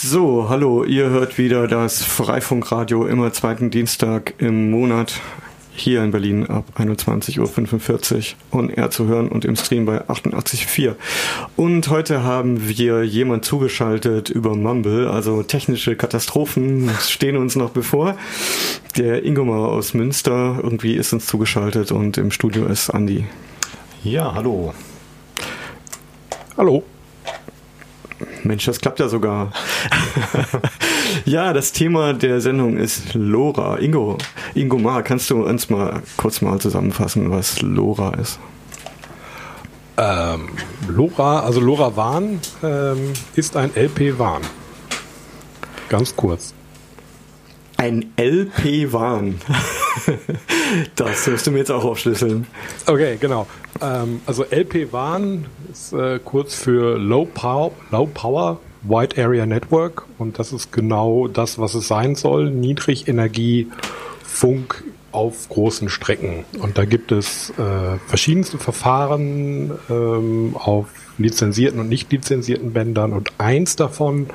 So, hallo, ihr hört wieder das Freifunkradio immer zweiten Dienstag im Monat hier in Berlin ab 21.45 Uhr und er zu hören und im Stream bei 88.4. Und heute haben wir jemand zugeschaltet über Mumble, also technische Katastrophen stehen uns noch bevor. Der Ingomar aus Münster irgendwie ist uns zugeschaltet und im Studio ist Andi. Ja, hallo. Hallo. Mensch, das klappt ja sogar. ja, das Thema der Sendung ist LoRa. Ingo, Ingo Mar, kannst du uns mal kurz mal zusammenfassen, was LoRa ist? Ähm, LoRa, also LoRaWAN ähm, ist ein LP-WAN. Ganz kurz. Ein LP-WAN. das wirst du mir jetzt auch aufschlüsseln. Okay, genau. Ähm, also LP-WAN ist äh, kurz für Low Power, Low Power Wide Area Network und das ist genau das, was es sein soll. Niedrigenergie Funk auf großen Strecken. Und da gibt es äh, verschiedenste Verfahren ähm, auf lizenzierten und nicht lizenzierten Bändern und eins davon,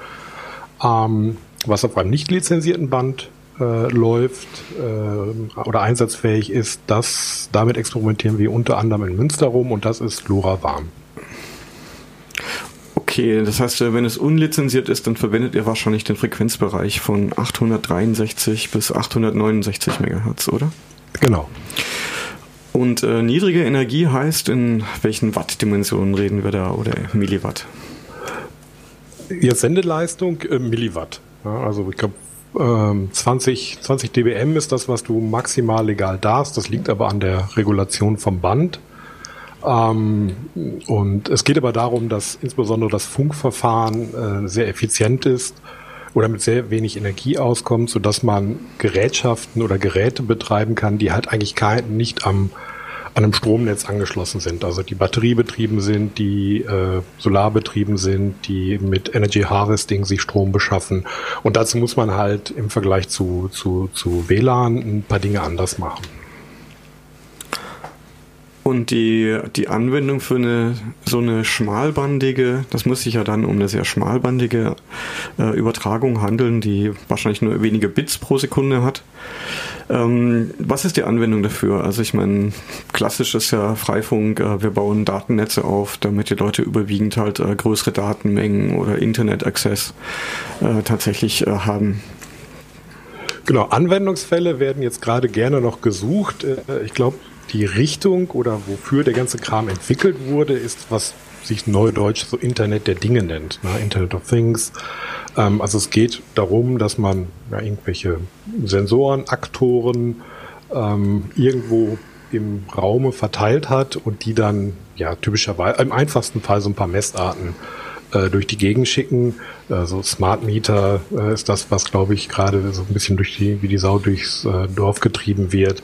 ähm, was auf einem nicht lizenzierten Band äh, läuft äh, oder einsatzfähig ist, das damit experimentieren wir unter anderem in Münster rum und das ist LoRaWAN. Okay, das heißt, äh, wenn es unlizenziert ist, dann verwendet ihr wahrscheinlich den Frequenzbereich von 863 bis 869 Megahertz, oder? Genau. Und äh, niedrige Energie heißt, in welchen Wattdimensionen reden wir da oder Milliwatt? Jetzt Sendeleistung äh, Milliwatt. Ja, also ich glaube 20, 20 dBm ist das, was du maximal legal darfst. Das liegt aber an der Regulation vom Band. Ähm, und es geht aber darum, dass insbesondere das Funkverfahren äh, sehr effizient ist oder mit sehr wenig Energie auskommt, sodass man Gerätschaften oder Geräte betreiben kann, die halt eigentlich kein, nicht am an einem Stromnetz angeschlossen sind. Also die batteriebetrieben sind, die äh, solarbetrieben sind, die mit Energy Harvesting sich Strom beschaffen. Und dazu muss man halt im Vergleich zu, zu, zu WLAN ein paar Dinge anders machen. Und die, die Anwendung für eine so eine schmalbandige, das muss sich ja dann um eine sehr schmalbandige äh, Übertragung handeln, die wahrscheinlich nur wenige Bits pro Sekunde hat. Ähm, was ist die Anwendung dafür? Also ich meine, klassisch ist ja Freifunk, äh, wir bauen Datennetze auf, damit die Leute überwiegend halt äh, größere Datenmengen oder Internet-Access äh, tatsächlich äh, haben. Genau, Anwendungsfälle werden jetzt gerade gerne noch gesucht. Äh, ich glaube, die Richtung oder wofür der ganze Kram entwickelt wurde, ist, was sich neudeutsch so Internet der Dinge nennt, ne? Internet of Things. Ähm, also es geht darum, dass man ja, irgendwelche Sensoren, Aktoren ähm, irgendwo im Raume verteilt hat und die dann ja typischerweise im einfachsten Fall so ein paar Messarten äh, durch die Gegend schicken. Also Smart Meter äh, ist das, was glaube ich gerade so ein bisschen durch die, wie die Sau durchs äh, Dorf getrieben wird.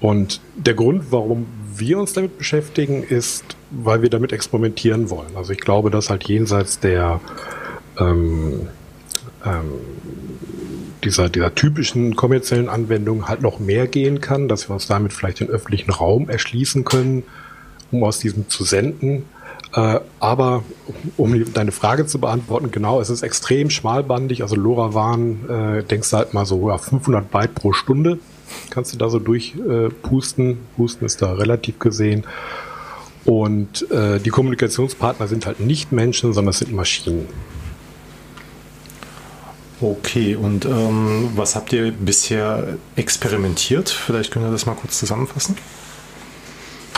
Und der Grund, warum wir uns damit beschäftigen, ist, weil wir damit experimentieren wollen. Also ich glaube, dass halt jenseits der ähm, ähm, dieser, dieser typischen kommerziellen Anwendung halt noch mehr gehen kann, dass wir uns damit vielleicht den öffentlichen Raum erschließen können, um aus diesem zu senden. Äh, aber um deine Frage zu beantworten, genau, es ist extrem schmalbandig. Also LoRaWAN, äh, denkst du halt mal so ja, 500 Byte pro Stunde kannst du da so durchpusten. Äh, Pusten ist da relativ gesehen. Und äh, die Kommunikationspartner sind halt nicht Menschen, sondern es sind Maschinen. Okay, und ähm, was habt ihr bisher experimentiert? Vielleicht könnt ihr das mal kurz zusammenfassen.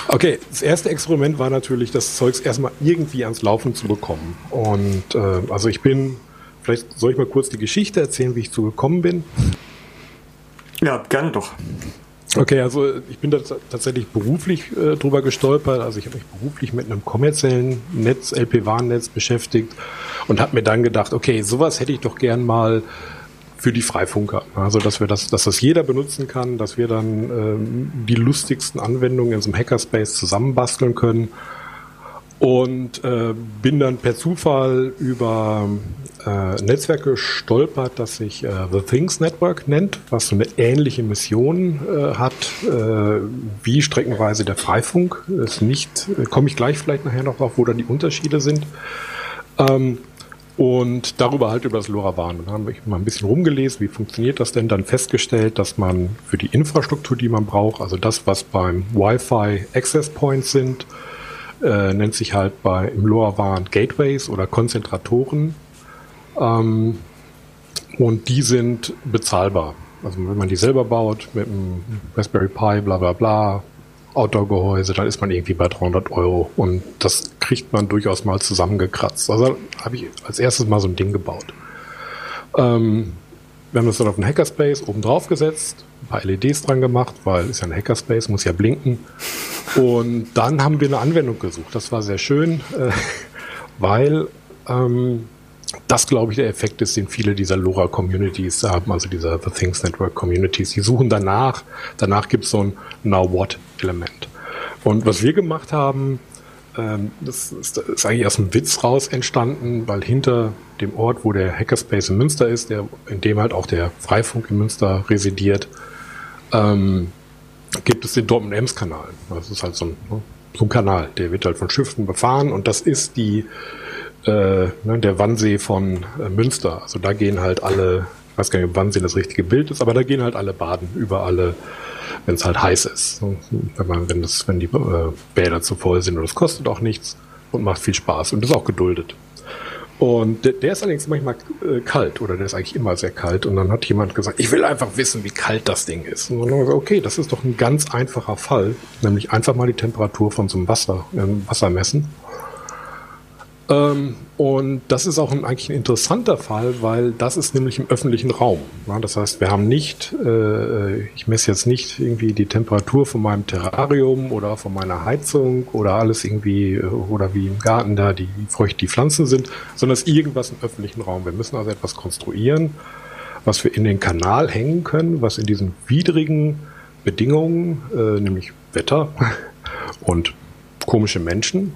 Okay, das erste Experiment war natürlich, das Zeugs erstmal irgendwie ans Laufen zu bekommen. Und äh, also ich bin, vielleicht soll ich mal kurz die Geschichte erzählen, wie ich zu gekommen bin. Ja, gerne doch. Okay, also ich bin da tatsächlich beruflich äh, drüber gestolpert. Also ich habe mich beruflich mit einem kommerziellen Netz, LP-WAN-Netz beschäftigt und habe mir dann gedacht, okay, sowas hätte ich doch gern mal für die Freifunker. Also dass wir das, dass das jeder benutzen kann, dass wir dann ähm, die lustigsten Anwendungen in so einem Hackerspace zusammenbasteln können. Und äh, bin dann per Zufall über äh, Netzwerk gestolpert, das sich äh, The Things Network nennt, was so eine ähnliche Mission äh, hat äh, wie streckenweise der Freifunk. Ist nicht, komme ich gleich vielleicht nachher noch drauf, wo da die Unterschiede sind. Ähm, und darüber halt über das LoRaWAN. Dann haben wir mal ein bisschen rumgelesen, wie funktioniert das denn, dann festgestellt, dass man für die Infrastruktur, die man braucht, also das, was beim Wi-Fi Access Points sind, äh, nennt sich halt bei im LoRaWAN Gateways oder Konzentratoren. Ähm, und die sind bezahlbar. Also wenn man die selber baut mit einem Raspberry Pi, bla bla bla, Outdoor-Gehäuse, dann ist man irgendwie bei 300 Euro. Und das kriegt man durchaus mal zusammengekratzt. Also habe ich als erstes mal so ein Ding gebaut. Ähm, wir haben das dann auf einen Hackerspace oben drauf gesetzt, ein paar LEDs dran gemacht, weil ist ja ein Hackerspace, muss ja blinken. Und dann haben wir eine Anwendung gesucht. Das war sehr schön, äh, weil ähm, das, glaube ich, der Effekt ist, den viele dieser LoRa-Communities haben, also dieser The Things Network Communities. Die suchen danach. Danach gibt es so ein Now What-Element. Und was wir gemacht haben, ähm, das ist, ist, eigentlich aus einem Witz raus entstanden, weil hinter dem Ort, wo der Hackerspace in Münster ist, der, in dem halt auch der Freifunk in Münster residiert, ähm, gibt es den Dortmund-Ems-Kanal. Das ist halt so ein, so ein Kanal, der wird halt von Schiffen befahren und das ist die äh, ne, der Wannsee von äh, Münster. Also da gehen halt alle, ich weiß gar nicht, ob Wannsee das richtige Bild ist, aber da gehen halt alle baden, über alle, wenn es halt heiß ist. Wenn man, wenn das, wenn die äh, Bäder zu voll sind und es kostet auch nichts und macht viel Spaß und ist auch geduldet. Und der, der ist allerdings manchmal äh, kalt oder der ist eigentlich immer sehr kalt. Und dann hat jemand gesagt, ich will einfach wissen, wie kalt das Ding ist. Und dann haben wir gesagt, okay, das ist doch ein ganz einfacher Fall, nämlich einfach mal die Temperatur von so einem Wasser, äh, Wasser messen ähm, und das ist auch ein, eigentlich ein interessanter Fall, weil das ist nämlich im öffentlichen Raum. Ja, das heißt, wir haben nicht, äh, ich messe jetzt nicht irgendwie die Temperatur von meinem Terrarium oder von meiner Heizung oder alles irgendwie, äh, oder wie im Garten da, die, feucht die Pflanzen sind, sondern es ist irgendwas im öffentlichen Raum. Wir müssen also etwas konstruieren, was wir in den Kanal hängen können, was in diesen widrigen Bedingungen, äh, nämlich Wetter und komische Menschen,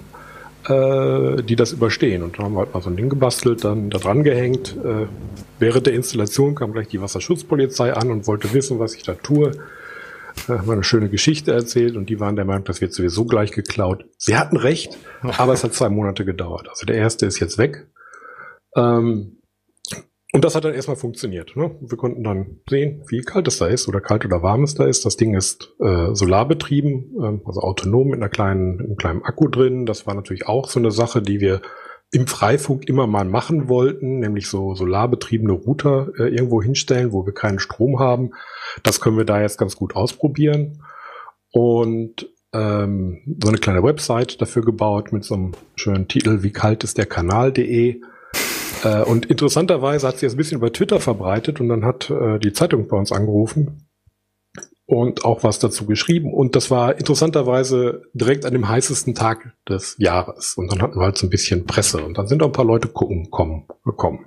äh, die das überstehen. Und dann haben wir halt mal so ein Ding gebastelt, dann da dran gehängt. Äh, während der Installation kam gleich die Wasserschutzpolizei an und wollte wissen, was ich da tue. Da haben wir eine schöne Geschichte erzählt und die waren der Meinung, das wird sowieso gleich geklaut. Sie hatten recht, aber es hat zwei Monate gedauert. Also der erste ist jetzt weg. Ähm, und das hat dann erstmal funktioniert. Ne? Wir konnten dann sehen, wie kalt es da ist oder kalt oder warm es da ist. Das Ding ist äh, solarbetrieben, äh, also autonom mit einer kleinen, einem kleinen Akku drin. Das war natürlich auch so eine Sache, die wir im Freifunk immer mal machen wollten, nämlich so solarbetriebene Router äh, irgendwo hinstellen, wo wir keinen Strom haben. Das können wir da jetzt ganz gut ausprobieren. Und ähm, so eine kleine Website dafür gebaut mit so einem schönen Titel, wie kalt ist der Kanal.de äh, und interessanterweise hat sie das ein bisschen über Twitter verbreitet und dann hat äh, die Zeitung bei uns angerufen und auch was dazu geschrieben. Und das war interessanterweise direkt an dem heißesten Tag des Jahres. Und dann hatten wir halt so ein bisschen Presse und dann sind auch ein paar Leute gucken kommen, gekommen.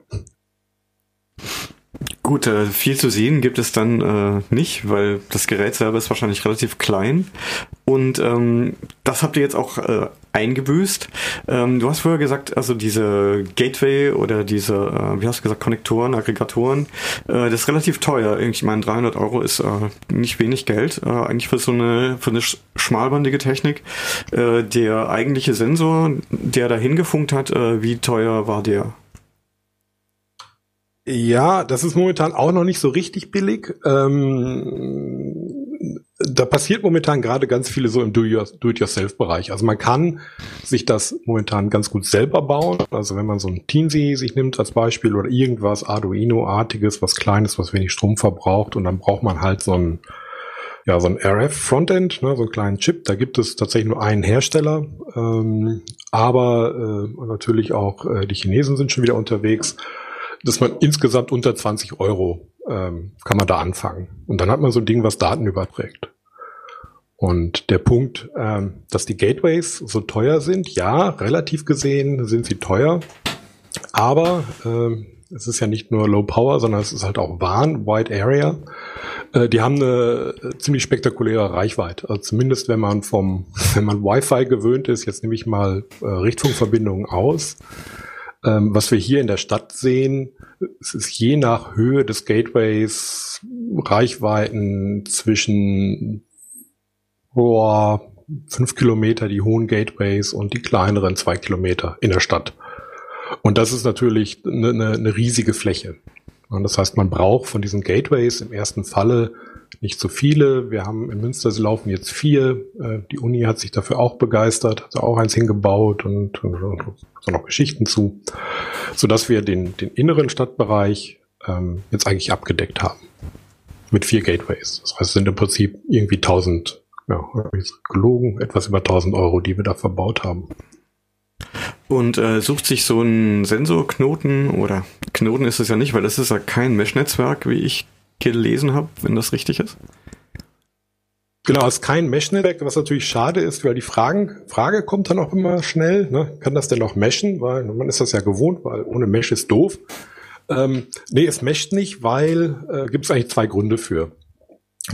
Gut, äh, viel zu sehen gibt es dann äh, nicht, weil das Gerät selber ist wahrscheinlich relativ klein. Und ähm, das habt ihr jetzt auch äh, eingebüßt. Ähm, du hast vorher gesagt, also diese Gateway oder diese, äh, wie hast du gesagt, Konnektoren, Aggregatoren, äh, das ist relativ teuer. Ich meine, 300 Euro ist äh, nicht wenig Geld, äh, eigentlich für so eine, für eine schmalbandige Technik. Äh, der eigentliche Sensor, der da hingefunkt hat, äh, wie teuer war der? Ja, das ist momentan auch noch nicht so richtig billig. Ähm, da passiert momentan gerade ganz viele so im Do-it-yourself-Bereich. Also man kann sich das momentan ganz gut selber bauen. Also wenn man so ein Teensy sich nimmt als Beispiel oder irgendwas Arduino-artiges, was Kleines, was wenig Strom verbraucht und dann braucht man halt so ein ja, so ein RF-Frontend, ne, so einen kleinen Chip. Da gibt es tatsächlich nur einen Hersteller, ähm, aber äh, natürlich auch äh, die Chinesen sind schon wieder unterwegs dass man insgesamt unter 20 Euro ähm, kann man da anfangen. Und dann hat man so ein Ding, was Daten überträgt. Und der Punkt, ähm, dass die Gateways so teuer sind, ja, relativ gesehen sind sie teuer, aber ähm, es ist ja nicht nur Low Power, sondern es ist halt auch WAN, Wide Area. Äh, die haben eine ziemlich spektakuläre Reichweite. Also zumindest wenn man vom, wenn man Wi-Fi gewöhnt ist, jetzt nehme ich mal äh, Richtfunkverbindungen aus, ähm, was wir hier in der Stadt sehen, es ist je nach Höhe des Gateways Reichweiten zwischen boah, fünf Kilometer die hohen Gateways und die kleineren zwei Kilometer in der Stadt. Und das ist natürlich eine, eine, eine riesige Fläche. Und das heißt, man braucht von diesen Gateways im ersten Falle nicht so viele. Wir haben in Münster, sie laufen jetzt vier. Äh, die Uni hat sich dafür auch begeistert, hat auch eins hingebaut und, und, und so noch Geschichten zu, sodass wir den, den inneren Stadtbereich ähm, jetzt eigentlich abgedeckt haben. Mit vier Gateways. Das heißt, es sind im Prinzip irgendwie 1000, ja, gelogen, etwas über 1000 Euro, die wir da verbaut haben. Und äh, sucht sich so ein Sensorknoten oder Knoten ist es ja nicht, weil das ist ja kein Mesh-Netzwerk, wie ich gelesen habe, wenn das richtig ist. Genau, es ist kein Mesh-Netzwerk, was natürlich schade ist, weil die Fragen, Frage kommt dann auch immer schnell, ne? kann das denn noch meshen? Weil man ist das ja gewohnt, weil ohne Mesh ist doof. Ähm, nee, es mescht nicht, weil äh, gibt es eigentlich zwei Gründe für.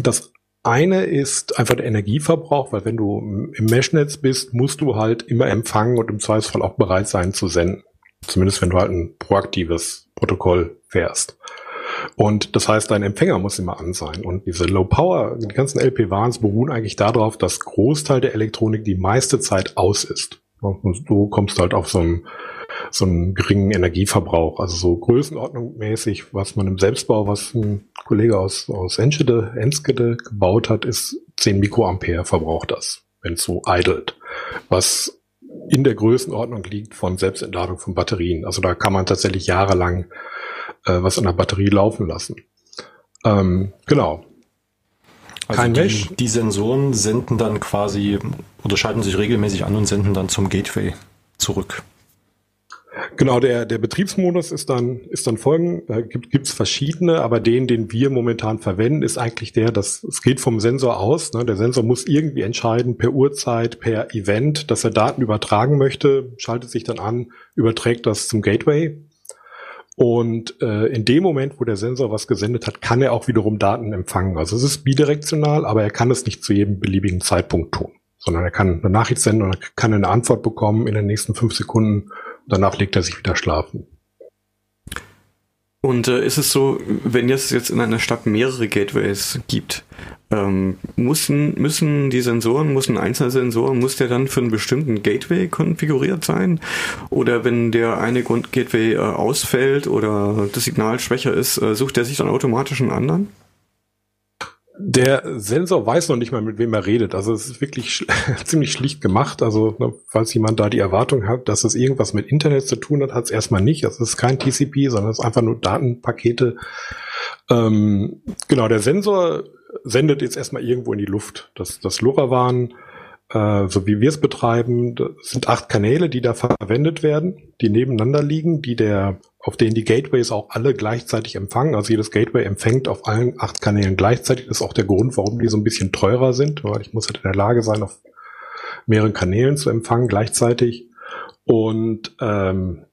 Das eine ist einfach der Energieverbrauch, weil wenn du im Meshnetz bist, musst du halt immer empfangen und im Zweifelsfall auch bereit sein zu senden. Zumindest wenn du halt ein proaktives Protokoll fährst. Und das heißt, dein Empfänger muss immer an sein. Und diese Low Power, die ganzen LP-Warns beruhen eigentlich darauf, dass Großteil der Elektronik die meiste Zeit aus ist. Und du kommst halt auf so einen, so einen geringen Energieverbrauch. Also so größenordnungmäßig, was man im Selbstbau, was ein Kollege aus, aus Enschede, Enskede gebaut hat, ist 10 Mikroampere verbraucht das, wenn es so idelt. Was in der Größenordnung liegt von Selbstentladung von Batterien. Also da kann man tatsächlich jahrelang äh, was an der Batterie laufen lassen. Ähm, genau. Also Kein die, Mesh. Die Sensoren senden dann quasi oder schalten sich regelmäßig an und senden dann zum Gateway zurück. Genau, der, der Betriebsmodus ist dann, ist dann folgend, äh, gibt es verschiedene, aber den, den wir momentan verwenden, ist eigentlich der, dass es geht vom Sensor aus. Ne? Der Sensor muss irgendwie entscheiden, per Uhrzeit, per Event, dass er Daten übertragen möchte, schaltet sich dann an, überträgt das zum Gateway. Und äh, in dem Moment, wo der Sensor was gesendet hat, kann er auch wiederum Daten empfangen. Also es ist bidirektional, aber er kann es nicht zu jedem beliebigen Zeitpunkt tun, sondern er kann eine Nachricht senden und kann eine Antwort bekommen in den nächsten fünf Sekunden. Danach legt er sich wieder schlafen. Und äh, ist es so, wenn es jetzt in einer Stadt mehrere Gateways gibt, ähm, müssen, müssen die Sensoren, muss ein einzelner Sensor, muss der dann für einen bestimmten Gateway konfiguriert sein? Oder wenn der eine Gateway äh, ausfällt oder das Signal schwächer ist, äh, sucht er sich dann automatisch einen anderen? Der Sensor weiß noch nicht mal, mit wem er redet. Also es ist wirklich sch ziemlich schlicht gemacht. Also ne, falls jemand da die Erwartung hat, dass es irgendwas mit Internet zu tun hat, hat es erstmal nicht. Es ist kein TCP, sondern es ist einfach nur Datenpakete. Ähm, genau, der Sensor sendet jetzt erstmal irgendwo in die Luft. Das, das LoRaWAN, äh, so wie wir es betreiben, sind acht Kanäle, die da verwendet werden, die nebeneinander liegen, die der auf denen die Gateways auch alle gleichzeitig empfangen. Also jedes Gateway empfängt auf allen acht Kanälen gleichzeitig. Das ist auch der Grund, warum die so ein bisschen teurer sind, weil ich muss halt in der Lage sein, auf mehreren Kanälen zu empfangen gleichzeitig. Und ähm,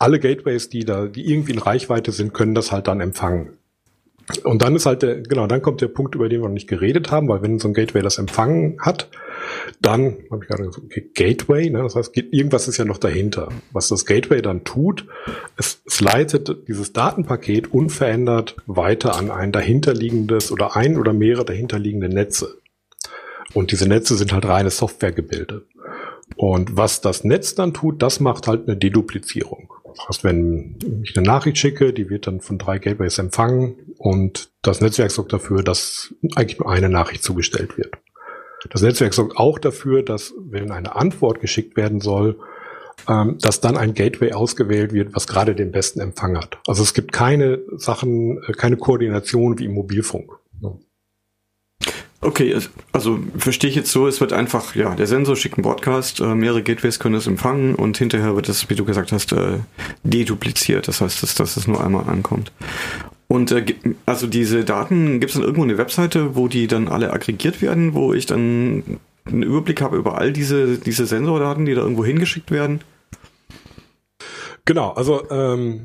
alle Gateways, die da, die irgendwie in Reichweite sind, können das halt dann empfangen. Und dann ist halt der, genau, dann kommt der Punkt, über den wir noch nicht geredet haben, weil wenn so ein Gateway das empfangen hat, dann habe ich gerade gesagt, okay, Gateway, ne, das heißt, irgendwas ist ja noch dahinter. Was das Gateway dann tut, es, es leitet dieses Datenpaket unverändert weiter an ein dahinterliegendes oder ein oder mehrere dahinterliegende Netze. Und diese Netze sind halt reine Softwaregebilde. Und was das Netz dann tut, das macht halt eine Deduplizierung. Heißt, wenn ich eine Nachricht schicke, die wird dann von drei Gateways empfangen und das Netzwerk sorgt dafür, dass eigentlich nur eine Nachricht zugestellt wird. Das Netzwerk sorgt auch dafür, dass wenn eine Antwort geschickt werden soll, ähm, dass dann ein Gateway ausgewählt wird, was gerade den besten Empfang hat. Also es gibt keine Sachen, äh, keine Koordination wie im Mobilfunk. Okay, also verstehe ich jetzt so, es wird einfach, ja, der Sensor schickt einen Broadcast, äh, mehrere Gateways können es empfangen und hinterher wird es, wie du gesagt hast, äh, dedupliziert. Das heißt, dass, dass es nur einmal ankommt. Und äh, also diese Daten, gibt es dann irgendwo eine Webseite, wo die dann alle aggregiert werden, wo ich dann einen Überblick habe über all diese, diese Sensordaten, die da irgendwo hingeschickt werden? Genau, also ähm,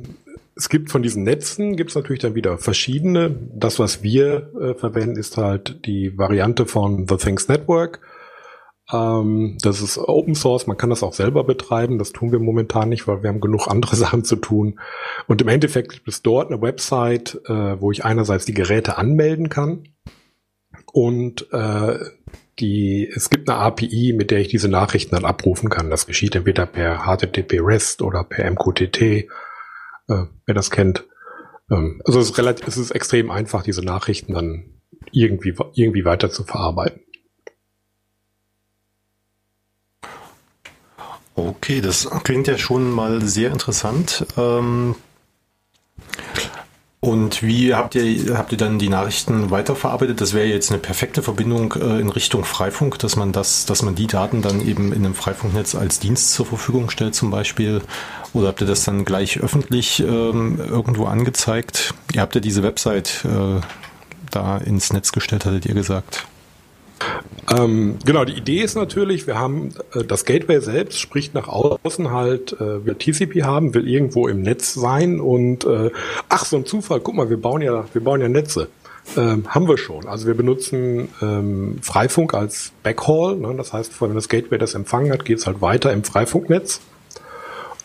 es gibt von diesen Netzen, gibt es natürlich dann wieder verschiedene. Das, was wir äh, verwenden, ist halt die Variante von The Things Network. Ähm, das ist Open Source, man kann das auch selber betreiben. Das tun wir momentan nicht, weil wir haben genug andere Sachen zu tun. Und im Endeffekt gibt es dort eine Website, äh, wo ich einerseits die Geräte anmelden kann und äh, die, es gibt eine API, mit der ich diese Nachrichten dann abrufen kann. Das geschieht entweder per HTTP REST oder per MQTT, äh, wer das kennt. Ähm, also es ist relativ, es ist extrem einfach, diese Nachrichten dann irgendwie, irgendwie weiter zu verarbeiten. Okay, das klingt ja schon mal sehr interessant. Ähm und wie habt ihr, habt ihr dann die Nachrichten weiterverarbeitet? Das wäre jetzt eine perfekte Verbindung äh, in Richtung Freifunk, dass man das, dass man die Daten dann eben in einem Freifunknetz als Dienst zur Verfügung stellt zum Beispiel. Oder habt ihr das dann gleich öffentlich ähm, irgendwo angezeigt? Ihr habt ja diese Website äh, da ins Netz gestellt, hattet ihr gesagt. Ähm, genau, die Idee ist natürlich, wir haben äh, das Gateway selbst spricht nach außen halt, äh, will TCP haben, will irgendwo im Netz sein und äh, ach so ein Zufall, guck mal, wir bauen ja, wir bauen ja Netze. Ähm, haben wir schon. Also wir benutzen ähm, Freifunk als Backhaul. Ne? Das heißt, wenn das Gateway das empfangen hat, geht es halt weiter im Freifunknetz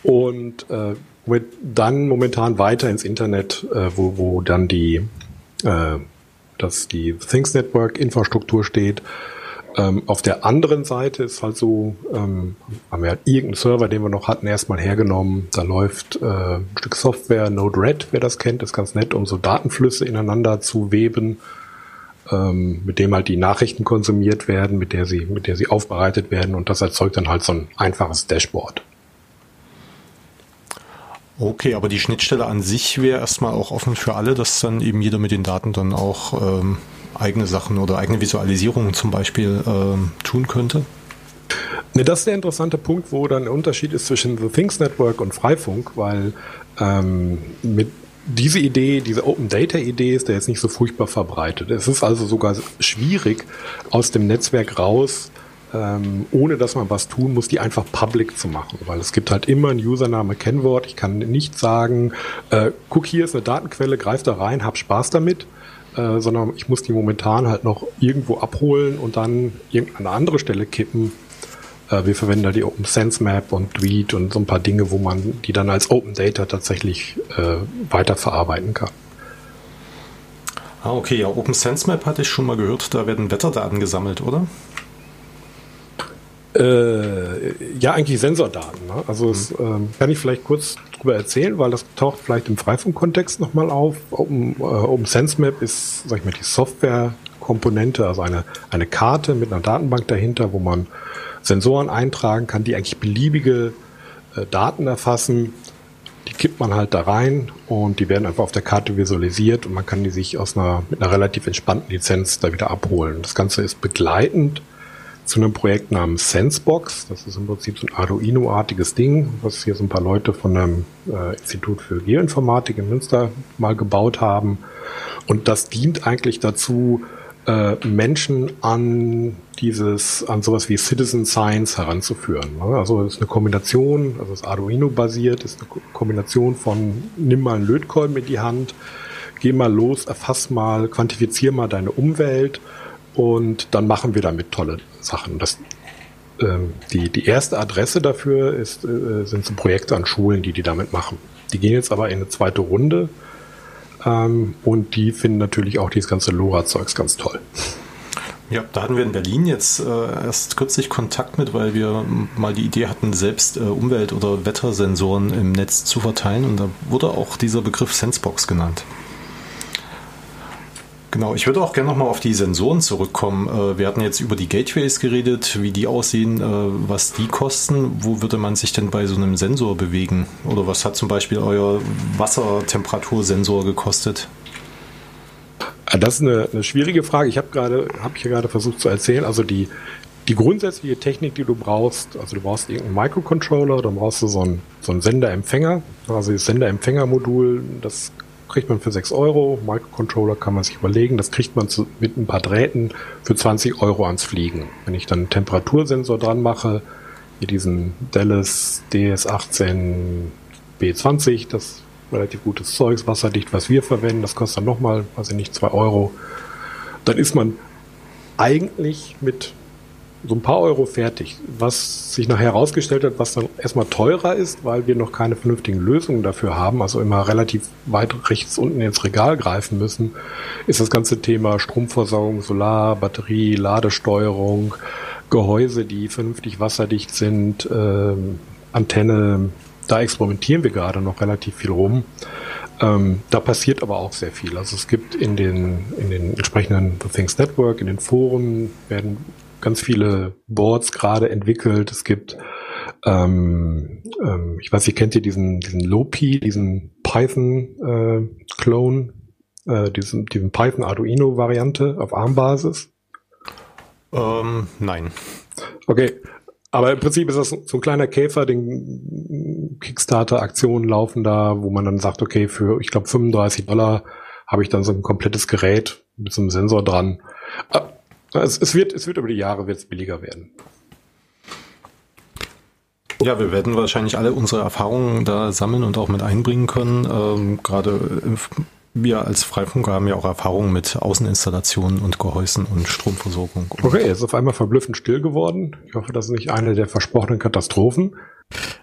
und äh, wird dann momentan weiter ins Internet, äh, wo, wo dann die äh, dass die Things Network Infrastruktur steht ähm, auf der anderen Seite ist halt so, ähm, haben wir halt irgendeinen Server, den wir noch hatten, erstmal hergenommen. Da läuft äh, ein Stück Software, Node-RED, wer das kennt, ist ganz nett, um so Datenflüsse ineinander zu weben, ähm, mit dem halt die Nachrichten konsumiert werden, mit der sie, mit der sie aufbereitet werden und das erzeugt dann halt so ein einfaches Dashboard. Okay, aber die Schnittstelle an sich wäre erstmal auch offen für alle, dass dann eben jeder mit den Daten dann auch ähm, eigene Sachen oder eigene Visualisierungen zum Beispiel ähm, tun könnte? Ne, das ist der interessante Punkt, wo dann der Unterschied ist zwischen The Things Network und Freifunk, weil ähm, mit diese Idee, diese Open Data Idee ist ja jetzt nicht so furchtbar verbreitet. Es ist also sogar schwierig, aus dem Netzwerk raus, ähm, ohne dass man was tun muss, die einfach public zu machen. Weil es gibt halt immer ein Username, Kennwort. Ich kann nicht sagen, äh, guck, hier ist eine Datenquelle, greif da rein, hab Spaß damit, äh, sondern ich muss die momentan halt noch irgendwo abholen und dann irgendeine andere Stelle kippen. Äh, wir verwenden da die Open Sense Map und Tweet und so ein paar Dinge, wo man die dann als Open Data tatsächlich äh, weiterverarbeiten kann. Ah, okay, ja, Open Sense Map hatte ich schon mal gehört, da werden Wetterdaten gesammelt, oder? Äh, ja, eigentlich Sensordaten. Ne? Also mhm. das ähm, kann ich vielleicht kurz drüber erzählen, weil das taucht vielleicht im Freifunk-Kontext nochmal auf. Open, äh, Open Sense Map ist, sag ich mal, die Software-Komponente, also eine, eine Karte mit einer Datenbank dahinter, wo man Sensoren eintragen kann, die eigentlich beliebige äh, Daten erfassen. Die kippt man halt da rein und die werden einfach auf der Karte visualisiert und man kann die sich aus einer, mit einer relativ entspannten Lizenz da wieder abholen. Das Ganze ist begleitend zu einem Projekt namens Sensebox. Das ist im Prinzip so ein Arduino-artiges Ding, was hier so ein paar Leute von einem äh, Institut für Geoinformatik in Münster mal gebaut haben. Und das dient eigentlich dazu, äh, Menschen an dieses, an sowas wie Citizen Science heranzuführen. Ne? Also es ist eine Kombination, also es ist Arduino-basiert, ist eine Kombination von nimm mal einen Lötkolben in die Hand, geh mal los, erfass mal, quantifizier mal deine Umwelt und dann machen wir damit tolle Sachen. Das, ähm, die, die erste Adresse dafür ist, äh, sind so Projekte an Schulen, die die damit machen. Die gehen jetzt aber in eine zweite Runde ähm, und die finden natürlich auch dieses ganze LoRa-Zeugs ganz toll. Ja, da hatten wir in Berlin jetzt äh, erst kürzlich Kontakt mit, weil wir mal die Idee hatten, selbst äh, Umwelt- oder Wettersensoren im Netz zu verteilen und da wurde auch dieser Begriff Sensebox genannt. Genau, ich würde auch gerne nochmal auf die Sensoren zurückkommen. Äh, wir hatten jetzt über die Gateways geredet, wie die aussehen, äh, was die kosten. Wo würde man sich denn bei so einem Sensor bewegen? Oder was hat zum Beispiel euer Wassertemperatursensor gekostet? Ah, das ist eine, eine schwierige Frage. Ich habe gerade, habe ich ja gerade versucht zu erzählen. Also die, die grundsätzliche Technik, die du brauchst, also du brauchst irgendeinen Microcontroller, dann brauchst du so einen, so einen Sender-Empfänger. Also das Sender-Empfänger-Modul, das kriegt man für 6 Euro. Microcontroller kann man sich überlegen. Das kriegt man zu, mit ein paar Drähten für 20 Euro ans Fliegen. Wenn ich dann einen Temperatursensor dran mache, hier diesen Dallas DS18B20, das relativ gutes Zeugs, wasserdicht, was wir verwenden, das kostet dann nochmal, weiß ich nicht, 2 Euro. Dann ist man eigentlich mit so ein paar Euro fertig. Was sich nachher herausgestellt hat, was dann erstmal teurer ist, weil wir noch keine vernünftigen Lösungen dafür haben, also immer relativ weit rechts unten ins Regal greifen müssen, ist das ganze Thema Stromversorgung, Solar, Batterie, Ladesteuerung, Gehäuse, die vernünftig wasserdicht sind, äh, Antenne. Da experimentieren wir gerade noch relativ viel rum. Ähm, da passiert aber auch sehr viel. Also es gibt in den, in den entsprechenden The Things Network, in den Foren werden ganz viele Boards gerade entwickelt. Es gibt, ähm, ähm, ich weiß nicht, kennt ihr diesen, diesen Lopi, diesen Python-Clone, äh, äh, diesen, diesen Python Arduino-Variante auf ARM-Basis? Ähm, nein. Okay. Aber im Prinzip ist das so ein kleiner Käfer, den Kickstarter-Aktionen laufen da, wo man dann sagt, okay, für, ich glaube, 35 Dollar habe ich dann so ein komplettes Gerät mit so einem Sensor dran. Es, es, wird, es wird über die Jahre wird's billiger werden. Ja, wir werden wahrscheinlich alle unsere Erfahrungen da sammeln und auch mit einbringen können. Ähm, Gerade wir als Freifunker haben ja auch Erfahrungen mit Außeninstallationen und Gehäusen und Stromversorgung. Okay, jetzt ist auf einmal verblüffend still geworden. Ich hoffe, das ist nicht eine der versprochenen Katastrophen.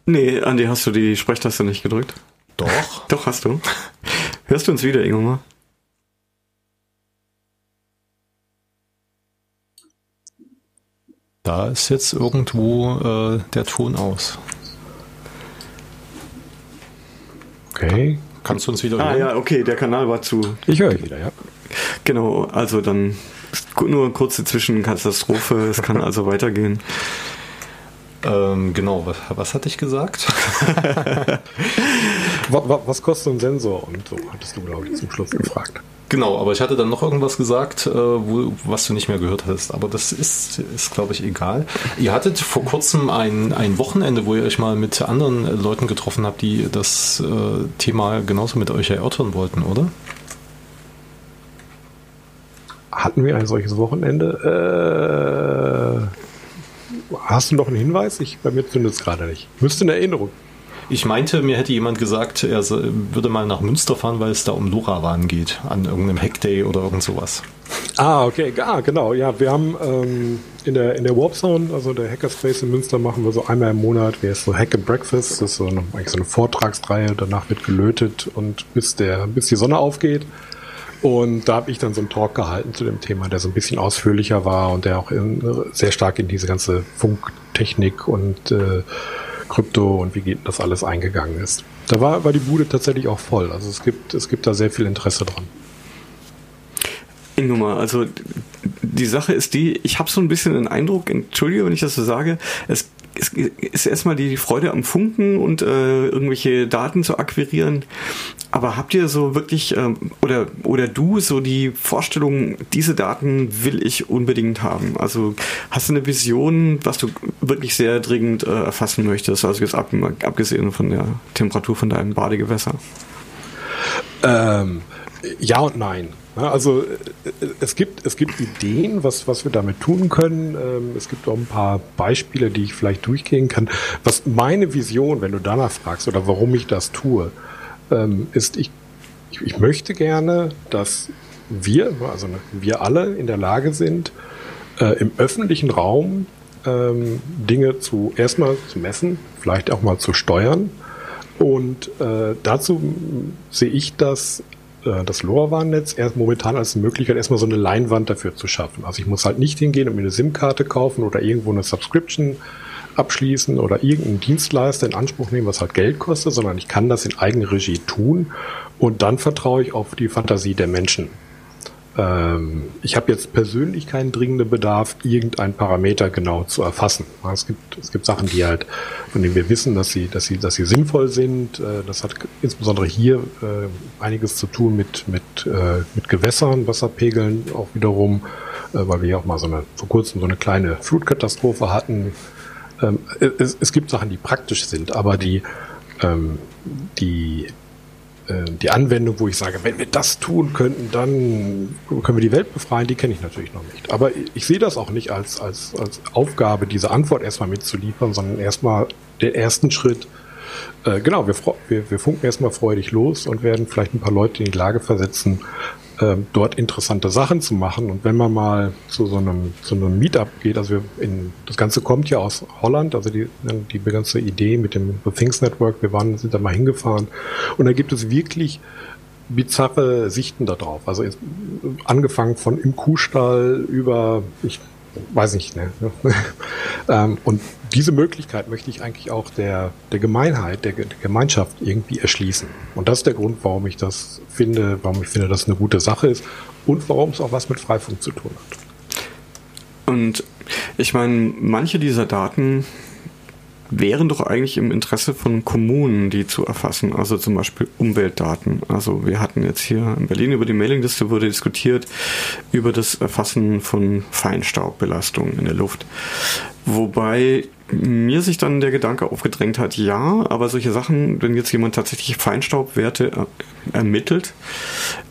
Nee, Andi, hast du die Sprechtaste nicht gedrückt? Doch. Doch, hast du. Hörst du uns wieder, Ingmar? Da ist jetzt irgendwo äh, der Ton aus. Okay. Kannst du uns wieder ah, hören? Ah ja, okay, der Kanal war zu. Ich höre wieder, ja. Genau, also dann nur eine kurze Zwischenkatastrophe. es kann also weitergehen. Ähm, genau, was, was hatte ich gesagt? was, kostet ein Sensor? Und so hattest du, glaube ich, zum Schluss gefragt. Genau, aber ich hatte dann noch irgendwas gesagt, äh, wo, was du nicht mehr gehört hast. Aber das ist, ist glaube ich, egal. Ihr hattet vor kurzem ein, ein Wochenende, wo ihr euch mal mit anderen Leuten getroffen habt, die das äh, Thema genauso mit euch erörtern wollten, oder? Hatten wir ein solches Wochenende? Äh, hast du noch einen Hinweis? Ich, bei mir zündet es gerade nicht. Müsste eine Erinnerung. Ich meinte, mir hätte jemand gesagt, er würde mal nach Münster fahren, weil es da um LoRaWAN geht, an irgendeinem Hackday oder irgend sowas. Ah, okay, ah, genau. Ja, wir haben ähm, in der in der Warp Zone, also der Hackerspace in Münster, machen wir so einmal im Monat, wie ist so Hack and Breakfast, das ist so eine, eigentlich so eine Vortragsreihe, danach wird gelötet und bis der bis die Sonne aufgeht. Und da habe ich dann so einen Talk gehalten zu dem Thema, der so ein bisschen ausführlicher war und der auch in, sehr stark in diese ganze Funktechnik und äh, Krypto und wie das alles eingegangen ist. Da war, war die Bude tatsächlich auch voll. Also es gibt, es gibt da sehr viel Interesse dran. Ingo also die Sache ist die, ich habe so ein bisschen den Eindruck, entschuldige, wenn ich das so sage, es es ist erstmal die Freude am Funken und äh, irgendwelche Daten zu akquirieren. Aber habt ihr so wirklich ähm, oder oder du so die Vorstellung, diese Daten will ich unbedingt haben? Also hast du eine Vision, was du wirklich sehr dringend äh, erfassen möchtest? Also jetzt ab, abgesehen von der Temperatur von deinem Badegewässer. Ähm, ja und nein. Also es gibt, es gibt Ideen, was, was wir damit tun können. Ähm, es gibt auch ein paar Beispiele, die ich vielleicht durchgehen kann. Was meine Vision, wenn du danach fragst oder warum ich das tue, ähm, ist, ich, ich möchte gerne, dass wir, also wir alle in der Lage sind, äh, im öffentlichen Raum ähm, Dinge zu erstmal zu messen, vielleicht auch mal zu steuern. Und äh, dazu sehe ich das äh, das LoRaWAN-Netz erst momentan als Möglichkeit, erstmal so eine Leinwand dafür zu schaffen. Also ich muss halt nicht hingehen und mir eine SIM-Karte kaufen oder irgendwo eine Subscription abschließen oder irgendeinen Dienstleister in Anspruch nehmen, was halt Geld kostet, sondern ich kann das in Eigenregie tun und dann vertraue ich auf die Fantasie der Menschen. Ähm, ich habe jetzt persönlich keinen dringenden Bedarf, irgendeinen Parameter genau zu erfassen. Es gibt, es gibt Sachen, die halt, von denen wir wissen, dass sie, dass sie, dass sie sinnvoll sind. Äh, das hat insbesondere hier äh, einiges zu tun mit, mit, äh, mit Gewässern, Wasserpegeln auch wiederum, weil wir ja auch mal so eine, vor kurzem so eine kleine Flutkatastrophe hatten. Ähm, es, es gibt Sachen, die praktisch sind, aber die, ähm, die, die Anwendung, wo ich sage, wenn wir das tun könnten, dann können wir die Welt befreien, die kenne ich natürlich noch nicht. Aber ich sehe das auch nicht als, als, als Aufgabe, diese Antwort erstmal mitzuliefern, sondern erstmal den ersten Schritt. Äh, genau, wir, wir, wir funken erstmal freudig los und werden vielleicht ein paar Leute in die Lage versetzen, äh, dort interessante Sachen zu machen. Und wenn man mal zu so einem, zu einem Meetup geht, also wir in, das Ganze kommt ja aus Holland, also die, die ganze Idee mit dem The Things Network, wir waren, sind da mal hingefahren und da gibt es wirklich bizarre Sichten darauf. Also angefangen von im Kuhstall über, ich weiß nicht, ne? ähm, und diese Möglichkeit möchte ich eigentlich auch der, der Gemeinheit, der, der, Gemeinschaft irgendwie erschließen. Und das ist der Grund, warum ich das finde, warum ich finde, dass es eine gute Sache ist und warum es auch was mit Freifunk zu tun hat. Und ich meine, manche dieser Daten wären doch eigentlich im Interesse von Kommunen, die zu erfassen, also zum Beispiel Umweltdaten. Also wir hatten jetzt hier in Berlin über die Mailingliste wurde diskutiert über das Erfassen von Feinstaubbelastungen in der Luft. Wobei mir sich dann der Gedanke aufgedrängt hat, ja, aber solche Sachen, wenn jetzt jemand tatsächlich Feinstaubwerte ermittelt,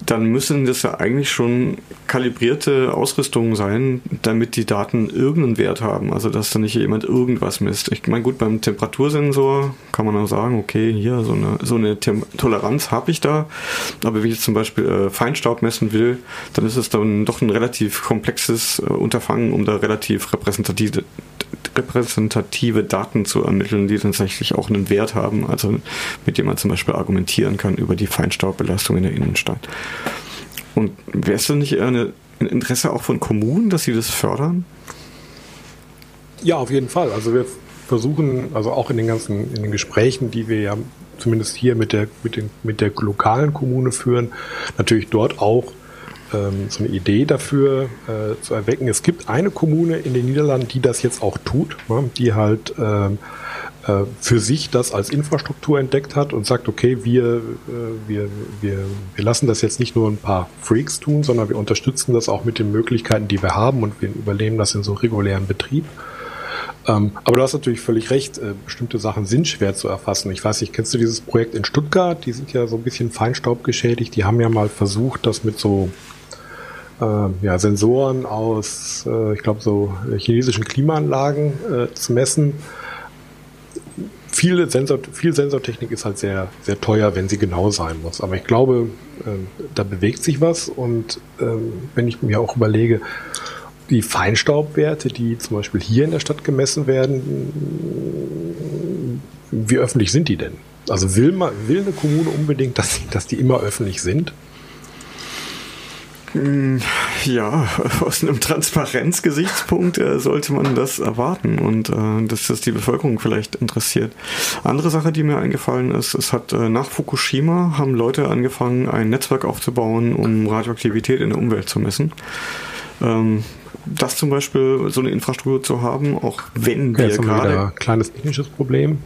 dann müssen das ja eigentlich schon kalibrierte Ausrüstungen sein, damit die Daten irgendeinen Wert haben. Also dass da nicht jemand irgendwas misst. Ich meine, gut, beim Temperatursensor kann man auch sagen, okay, hier so eine, so eine Toleranz habe ich da. Aber wenn ich jetzt zum Beispiel äh, Feinstaub messen will, dann ist es dann doch ein relativ komplexes äh, Unterfangen, um da relativ repräsentative repräsentative Daten zu ermitteln, die tatsächlich auch einen Wert haben, also mit dem man zum Beispiel argumentieren kann über die Feinstaubbelastung in der Innenstadt. Und wäre es denn nicht eine, ein Interesse auch von Kommunen, dass sie das fördern? Ja, auf jeden Fall. Also wir versuchen, also auch in den ganzen, in den Gesprächen, die wir ja zumindest hier mit der, mit, den, mit der lokalen Kommune führen, natürlich dort auch ähm, so eine Idee dafür äh, zu erwecken. Es gibt eine Kommune in den Niederlanden, die das jetzt auch tut, ne, die halt ähm, äh, für sich das als Infrastruktur entdeckt hat und sagt, okay, wir, äh, wir, wir, wir lassen das jetzt nicht nur ein paar Freaks tun, sondern wir unterstützen das auch mit den Möglichkeiten, die wir haben und wir übernehmen das in so regulären Betrieb. Ähm, aber du hast natürlich völlig recht, äh, bestimmte Sachen sind schwer zu erfassen. Ich weiß nicht, kennst du dieses Projekt in Stuttgart? Die sind ja so ein bisschen Feinstaub geschädigt. Die haben ja mal versucht, das mit so äh, ja, Sensoren aus, äh, ich glaube, so chinesischen Klimaanlagen äh, zu messen. Viele Sensor, viel Sensortechnik ist halt sehr, sehr teuer, wenn sie genau sein muss. Aber ich glaube, äh, da bewegt sich was. Und ähm, wenn ich mir auch überlege, die Feinstaubwerte, die zum Beispiel hier in der Stadt gemessen werden, wie öffentlich sind die denn? Also will, man, will eine Kommune unbedingt, dass, dass die immer öffentlich sind? Hm, ja, aus einem Transparenzgesichtspunkt äh, sollte man das erwarten und äh, dass das die Bevölkerung vielleicht interessiert. Andere Sache, die mir eingefallen ist, es hat äh, nach Fukushima haben Leute angefangen, ein Netzwerk aufzubauen, um Radioaktivität in der Umwelt zu messen. Ähm, das zum Beispiel, so eine Infrastruktur zu haben, auch wenn wir gerade... Kleines technisches Problem.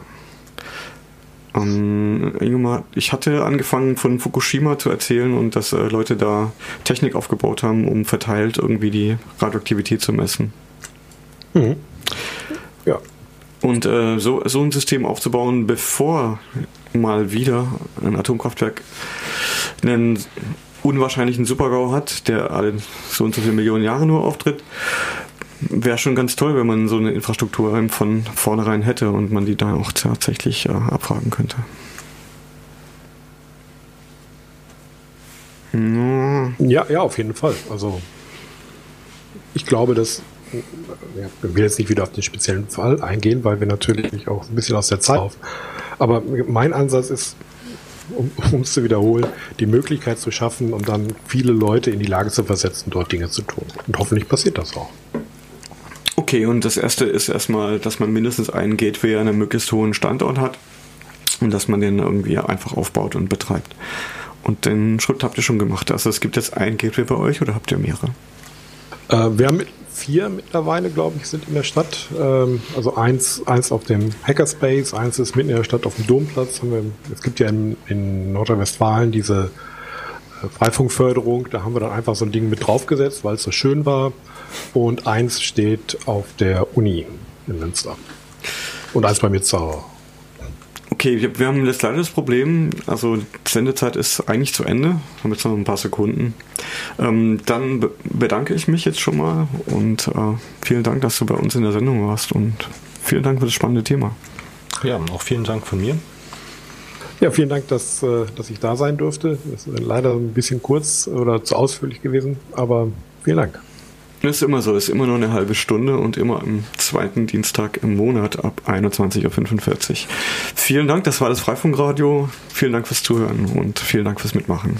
Ähm, Ingemar, ich hatte angefangen von Fukushima zu erzählen und dass äh, Leute da Technik aufgebaut haben, um verteilt irgendwie die Radioaktivität zu messen. Mhm. Ja. Und äh, so, so ein System aufzubauen, bevor mal wieder ein Atomkraftwerk einen unwahrscheinlichen Supergau hat, der alle so und so viele Millionen Jahre nur auftritt, wäre schon ganz toll, wenn man so eine Infrastruktur von vornherein hätte und man die dann auch tatsächlich äh, abfragen könnte. Ja, ja, auf jeden Fall. Also ich glaube, dass ja, ich will jetzt nicht wieder auf den speziellen Fall eingehen, weil wir natürlich auch ein bisschen aus der Zeit auf. Aber mein Ansatz ist, um es zu wiederholen, die Möglichkeit zu schaffen, um dann viele Leute in die Lage zu versetzen, dort Dinge zu tun. Und hoffentlich passiert das auch. Okay, und das erste ist erstmal, dass man mindestens einen Gateway an einem möglichst hohen Standort hat und dass man den irgendwie einfach aufbaut und betreibt. Und den Schritt habt ihr schon gemacht. Also es gibt jetzt ein Gateway bei euch oder habt ihr mehrere? Äh, wir haben vier mittlerweile, glaube ich, sind in der Stadt. Ähm, also eins, eins auf dem Hackerspace, eins ist mitten in der Stadt auf dem Domplatz. Wir, es gibt ja in, in Nordrhein-Westfalen diese Freifunkförderung. Da haben wir dann einfach so ein Ding mit draufgesetzt, weil es so schön war und eins steht auf der Uni in Münster. Und eins bei mir zu Hause. Okay, wir haben jetzt leider das Problem, also die Sendezeit ist eigentlich zu Ende, haben jetzt noch ein paar Sekunden. Ähm, dann be bedanke ich mich jetzt schon mal und äh, vielen Dank, dass du bei uns in der Sendung warst und vielen Dank für das spannende Thema. Ja, auch vielen Dank von mir. Ja, vielen Dank, dass, äh, dass ich da sein durfte. Das ist leider ein bisschen kurz oder zu ausführlich gewesen, aber vielen Dank. Das ist immer so, ist immer nur eine halbe Stunde und immer am zweiten Dienstag im Monat ab 21.45 Uhr. Vielen Dank, das war das Freifunkradio. Vielen Dank fürs Zuhören und vielen Dank fürs Mitmachen.